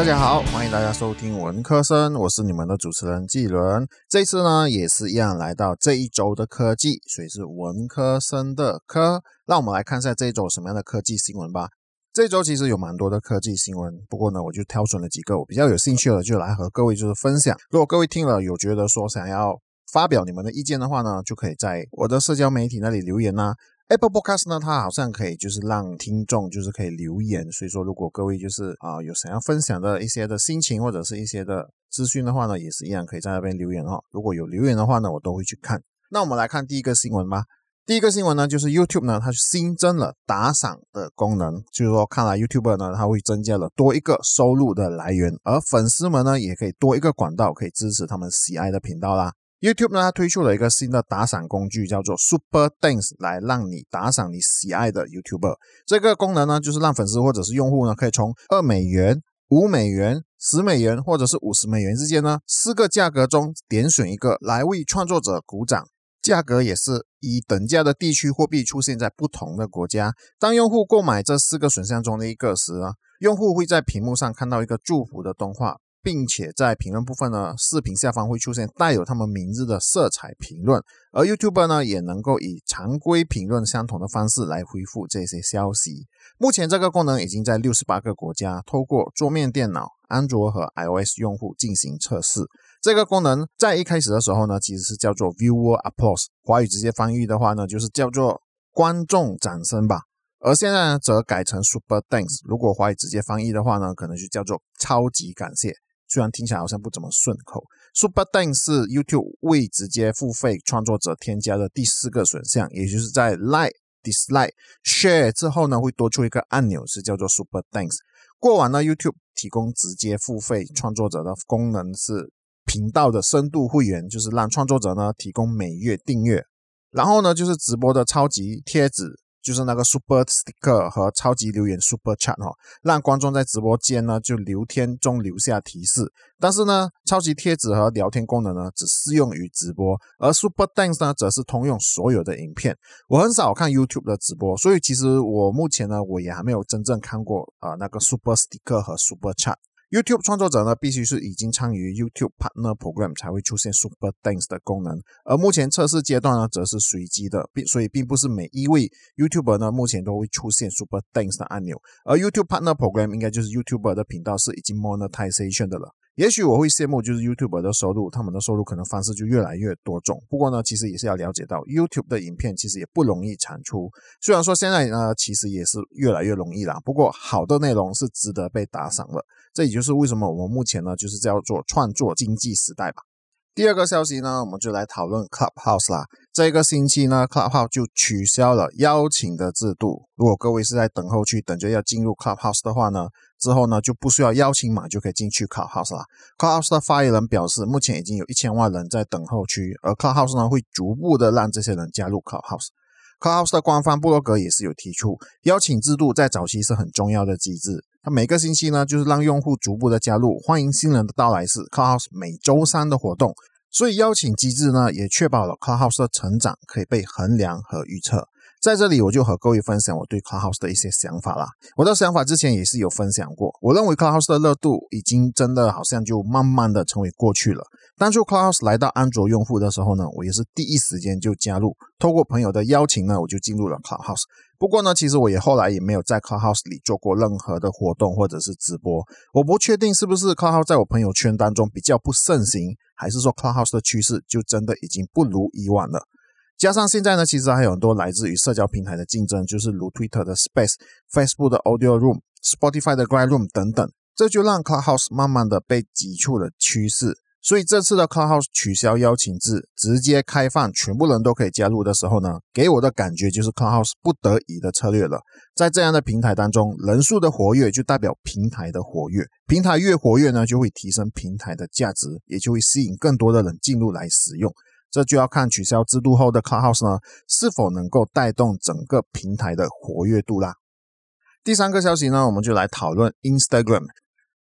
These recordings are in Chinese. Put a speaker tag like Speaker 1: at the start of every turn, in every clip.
Speaker 1: 大家好，欢迎大家收听文科生，我是你们的主持人季伦。这次呢也是一样来到这一周的科技，所以是文科生的科。让我们来看一下这一周什么样的科技新闻吧。这周其实有蛮多的科技新闻，不过呢，我就挑选了几个我比较有兴趣的，就来和各位就是分享。如果各位听了有觉得说想要发表你们的意见的话呢，就可以在我的社交媒体那里留言呐。Apple Podcast 呢，它好像可以就是让听众就是可以留言，所以说如果各位就是啊有想要分享的一些的心情或者是一些的资讯的话呢，也是一样可以在那边留言哦。如果有留言的话呢，我都会去看。那我们来看第一个新闻吧。第一个新闻呢，就是 YouTube 呢，它新增了打赏的功能，就是说看来 YouTuber 呢，它会增加了多一个收入的来源，而粉丝们呢，也可以多一个管道可以支持他们喜爱的频道啦。YouTube 呢，它推出了一个新的打赏工具，叫做 Super Thanks，来让你打赏你喜爱的 YouTuber。这个功能呢，就是让粉丝或者是用户呢，可以从二美元、五美元、十美元或者是五十美元之间呢，四个价格中点选一个来为创作者鼓掌。价格也是以等价的地区货币出现在不同的国家。当用户购买这四个选项中的一个时呢，用户会在屏幕上看到一个祝福的动画。并且在评论部分呢，视频下方会出现带有他们名字的色彩评论，而 YouTube 呢也能够以常规评论相同的方式来回复这些消息。目前这个功能已经在六十八个国家透过桌面电脑、安卓和 iOS 用户进行测试。这个功能在一开始的时候呢，其实是叫做 Viewer Applause，华语直接翻译的话呢，就是叫做观众掌声吧。而现在呢，则改成 Super Thanks，如果华语直接翻译的话呢，可能就叫做超级感谢。虽然听起来好像不怎么顺口，Super Thanks 是 YouTube 为直接付费创作者添加的第四个选项，也就是在 Like、Dislike、Share 之后呢，会多出一个按钮，是叫做 Super Thanks。过往呢，YouTube 提供直接付费创作者的功能是频道的深度会员，就是让创作者呢提供每月订阅，然后呢就是直播的超级贴纸。就是那个 Super Sticker 和超级留言 Super Chat 哈，让观众在直播间呢就聊天中留下提示。但是呢，超级贴纸和聊天功能呢只适用于直播，而 Super Thanks 呢则是通用所有的影片。我很少看 YouTube 的直播，所以其实我目前呢我也还没有真正看过啊那个 Super Sticker 和 Super Chat。YouTube 创作者呢，必须是已经参与 YouTube Partner Program 才会出现 Super Thanks 的功能，而目前测试阶段呢，则是随机的，并所以并不是每一位 YouTuber 呢，目前都会出现 Super Thanks 的按钮，而 YouTube Partner Program 应该就是 YouTuber 的频道是已经 Monetization 的了。也许我会羡慕，就是 YouTube 的收入，他们的收入可能方式就越来越多种。不过呢，其实也是要了解到，YouTube 的影片其实也不容易产出。虽然说现在呢，其实也是越来越容易啦。不过好的内容是值得被打赏的。这也就是为什么我们目前呢，就是叫做创作经济时代吧。第二个消息呢，我们就来讨论 Clubhouse 啦。这个星期呢，Clubhouse 就取消了邀请的制度。如果各位是在等候区等着要进入 Clubhouse 的话呢，之后呢就不需要邀请码就可以进去 Clubhouse 啦。Clubhouse 的发言人表示，目前已经有一千万人在等候区，而 Clubhouse 呢会逐步的让这些人加入 Clubhouse。Clubhouse 的官方部落格也是有提出，邀请制度在早期是很重要的机制。它每个星期呢，就是让用户逐步的加入，欢迎新人的到来是 Clubhouse 每周三的活动。所以邀请机制呢，也确保了 Clubhouse 的成长可以被衡量和预测。在这里，我就和各位分享我对 Clubhouse 的一些想法啦。我的想法之前也是有分享过。我认为 Clubhouse 的热度已经真的好像就慢慢的成为过去了。当初 Clubhouse 来到安卓用户的时候呢，我也是第一时间就加入，透过朋友的邀请呢，我就进入了 Clubhouse。不过呢，其实我也后来也没有在 Clubhouse 里做过任何的活动或者是直播。我不确定是不是 Clubhouse 在我朋友圈当中比较不盛行，还是说 Clubhouse 的趋势就真的已经不如以往了。加上现在呢，其实还有很多来自于社交平台的竞争，就是如 Twitter 的 Space、Facebook 的 Audio Room、Spotify 的 Grad Room 等等，这就让 Clubhouse 慢慢的被挤出了趋势。所以这次的 Clubhouse 取消邀请制，直接开放，全部人都可以加入的时候呢，给我的感觉就是 Clubhouse 不得已的策略了。在这样的平台当中，人数的活跃就代表平台的活跃，平台越活跃呢，就会提升平台的价值，也就会吸引更多的人进入来使用。这就要看取消制度后的 Clubhouse 呢，是否能够带动整个平台的活跃度啦。第三个消息呢，我们就来讨论 Instagram。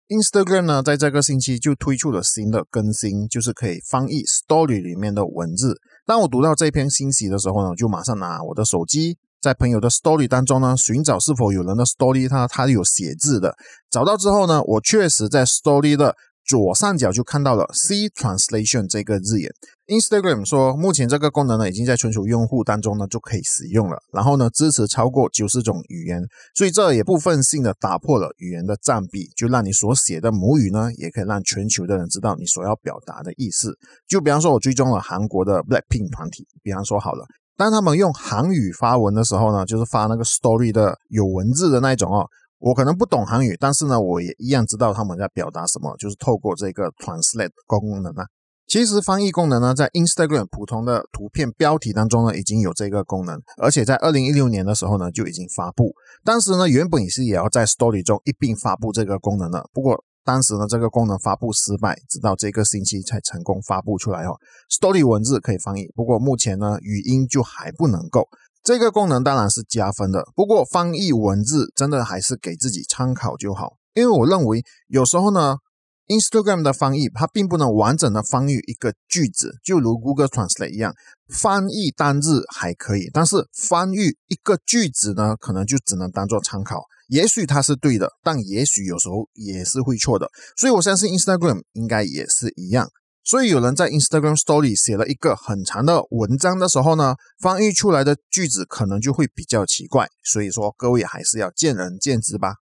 Speaker 1: Instagram 呢，在这个星期就推出了新的更新，就是可以翻译 Story 里面的文字。当我读到这篇信息的时候呢，就马上拿我的手机在朋友的 Story 当中呢，寻找是否有人的 Story 它它有写字的。找到之后呢，我确实在 Story 的左上角就看到了 C Translation 这个字眼。Instagram 说，目前这个功能呢，已经在存储用户当中呢就可以使用了。然后呢，支持超过九十种语言，所以这也部分性的打破了语言的障壁，就让你所写的母语呢，也可以让全球的人知道你所要表达的意思。就比方说，我追踪了韩国的 Blackpink 团体，比方说好了，当他们用韩语发文的时候呢，就是发那个 Story 的有文字的那一种哦。我可能不懂韩语，但是呢，我也一样知道他们在表达什么，就是透过这个 Translate 功能啊。其实翻译功能呢，在 Instagram 普通的图片标题当中呢，已经有这个功能，而且在二零一六年的时候呢，就已经发布。当时呢，原本也是也要在 Story 中一并发布这个功能的，不过当时呢，这个功能发布失败，直到这个星期才成功发布出来哦。Story 文字可以翻译，不过目前呢，语音就还不能够。这个功能当然是加分的，不过翻译文字真的还是给自己参考就好，因为我认为有时候呢。Instagram 的翻译，它并不能完整的翻译一个句子，就如 Google Translate 一样，翻译单字还可以，但是翻译一个句子呢，可能就只能当做参考。也许它是对的，但也许有时候也是会错的。所以我相信 Instagram 应该也是一样。所以有人在 Instagram Story 写了一个很长的文章的时候呢，翻译出来的句子可能就会比较奇怪。所以说，各位还是要见仁见智吧。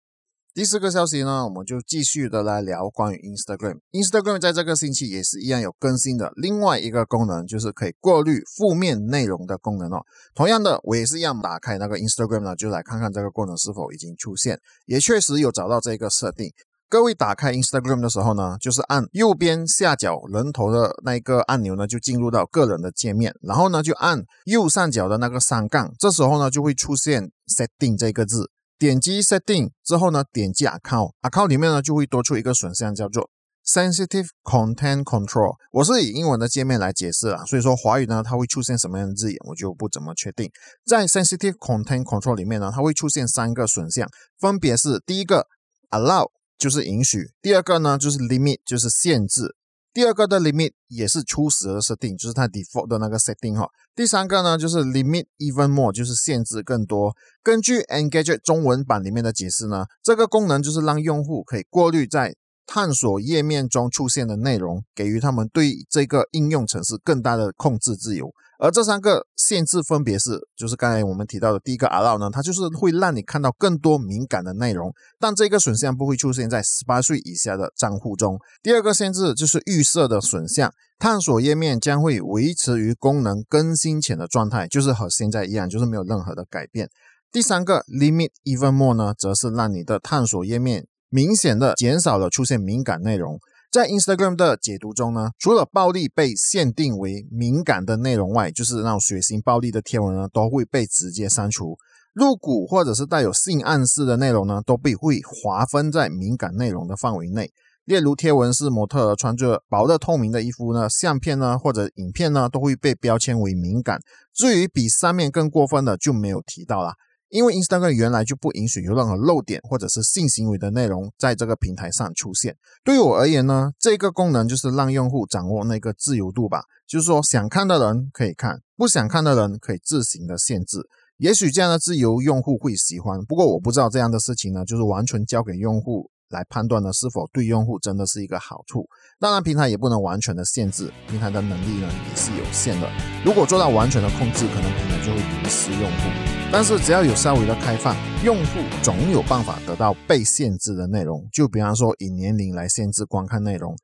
Speaker 1: 第四个消息呢，我们就继续的来聊关于 Instagram。Instagram 在这个星期也是一样有更新的另外一个功能，就是可以过滤负面内容的功能哦。同样的，我也是一样打开那个 Instagram 呢，就来看看这个功能是否已经出现。也确实有找到这个设定。各位打开 Instagram 的时候呢，就是按右边下角人头的那一个按钮呢，就进入到个人的界面，然后呢就按右上角的那个三杠，这时候呢就会出现 Setting 这个字。点击 Setting 之后呢，点击 Account，Account 里面呢就会多出一个选项叫做 Sensitive Content Control。我是以英文的界面来解释啊，所以说华语呢它会出现什么样的字眼，我就不怎么确定。在 Sensitive Content Control 里面呢，它会出现三个选项，分别是第一个 Allow 就是允许，第二个呢就是 Limit 就是限制。第二个的 limit 也是初始的设定，就是它 default 的那个 setting 哈。第三个呢，就是 limit even more，就是限制更多。根据 Engage 中文版里面的解释呢，这个功能就是让用户可以过滤在探索页面中出现的内容，给予他们对这个应用程式更大的控制自由。而这三个限制分别是，就是刚才我们提到的第一个 Allow 呢，它就是会让你看到更多敏感的内容，但这个选项不会出现在十八岁以下的账户中。第二个限制就是预设的选项，探索页面将会维持于功能更新前的状态，就是和现在一样，就是没有任何的改变。第三个 Limit Even More 呢，则是让你的探索页面明显的减少了出现敏感内容。在 Instagram 的解读中呢，除了暴力被限定为敏感的内容外，就是那种血腥暴力的贴文呢，都会被直接删除。露骨或者是带有性暗示的内容呢，都被会划分在敏感内容的范围内。例如贴文是模特穿着薄的透明的衣服呢，相片呢或者影片呢，都会被标签为敏感。至于比上面更过分的，就没有提到了。因为 Instagram 原来就不允许有任何漏点或者是性行为的内容在这个平台上出现。对于我而言呢，这个功能就是让用户掌握那个自由度吧，就是说想看的人可以看，不想看的人可以自行的限制。也许这样的自由用户会喜欢，不过我不知道这样的事情呢，就是完全交给用户。来判断呢是否对用户真的是一个好处。当然，平台也不能完全的限制，平台的能力呢也是有限的。如果做到完全的控制，可能平台就会迷失用户。但是只要有稍微的开放，用户总有办法得到被限制的内容。就比方说以年龄来限制观看内容。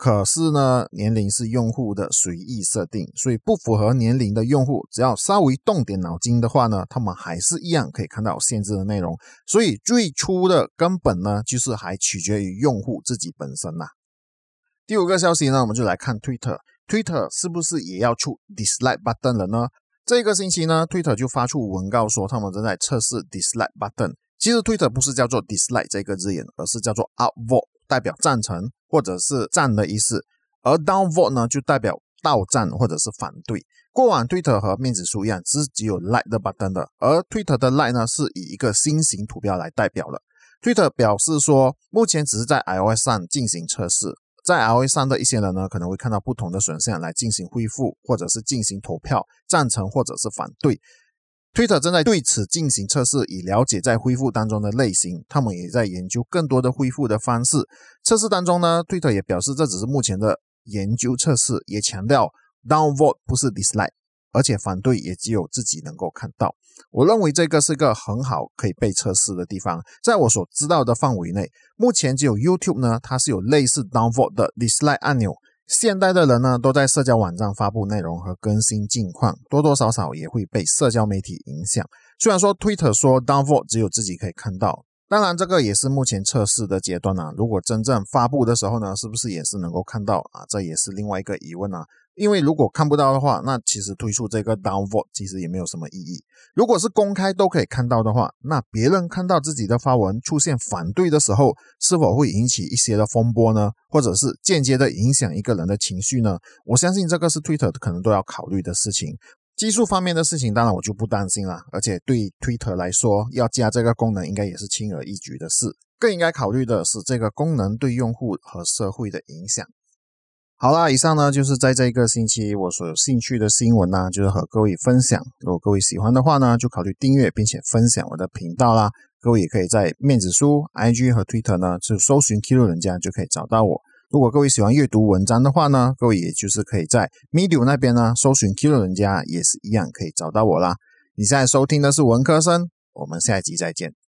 Speaker 1: 可是呢，年龄是用户的随意设定，所以不符合年龄的用户，只要稍微动点脑筋的话呢，他们还是一样可以看到限制的内容。所以最初的根本呢，就是还取决于用户自己本身呐。第五个消息呢，我们就来看 Twitter，Twitter 是不是也要出 Dislike button 了呢？这个星期呢，Twitter 就发出文告说，他们正在测试 Dislike button。其实 Twitter 不是叫做 Dislike 这个字眼，而是叫做 Upvote，代表赞成。或者是赞的意思，而 downvote 呢就代表倒赞或者是反对。过往 Twitter 和面子书一样，是只有 like 的 button 的，而 Twitter 的 like 呢是以一个心形图标来代表了。Twitter 表示说，目前只是在 iOS 上进行测试，在 iOS 上的一些人呢可能会看到不同的选项来进行恢复，或者是进行投票，赞成或者是反对。Twitter 正在对此进行测试，以了解在恢复当中的类型。他们也在研究更多的恢复的方式。测试当中呢，Twitter 也表示这只是目前的研究测试，也强调 downvote 不是 dislike，而且反对也只有自己能够看到。我认为这个是个很好可以被测试的地方。在我所知道的范围内，目前只有 YouTube 呢，它是有类似 downvote 的 dislike 按钮。现代的人呢，都在社交网站发布内容和更新近况，多多少少也会被社交媒体影响。虽然说 Twitter 说 downvote 只有自己可以看到，当然这个也是目前测试的阶段啊。如果真正发布的时候呢，是不是也是能够看到啊？这也是另外一个疑问啊。因为如果看不到的话，那其实推出这个 downvote 其实也没有什么意义。如果是公开都可以看到的话，那别人看到自己的发文出现反对的时候，是否会引起一些的风波呢？或者是间接的影响一个人的情绪呢？我相信这个是 Twitter 可能都要考虑的事情。技术方面的事情，当然我就不担心了。而且对 Twitter 来说，要加这个功能应该也是轻而易举的事。更应该考虑的是这个功能对用户和社会的影响。好啦，以上呢就是在这一个星期我所有兴趣的新闻呢，就是和各位分享。如果各位喜欢的话呢，就考虑订阅并且分享我的频道啦。各位也可以在面子书、IG 和 Twitter 呢，就搜寻 Kilo 人家就可以找到我。如果各位喜欢阅读文章的话呢，各位也就是可以在 Medium 那边呢，搜寻 Kilo 人家也是一样可以找到我啦。你现在收听的是文科生，我们下一集再见。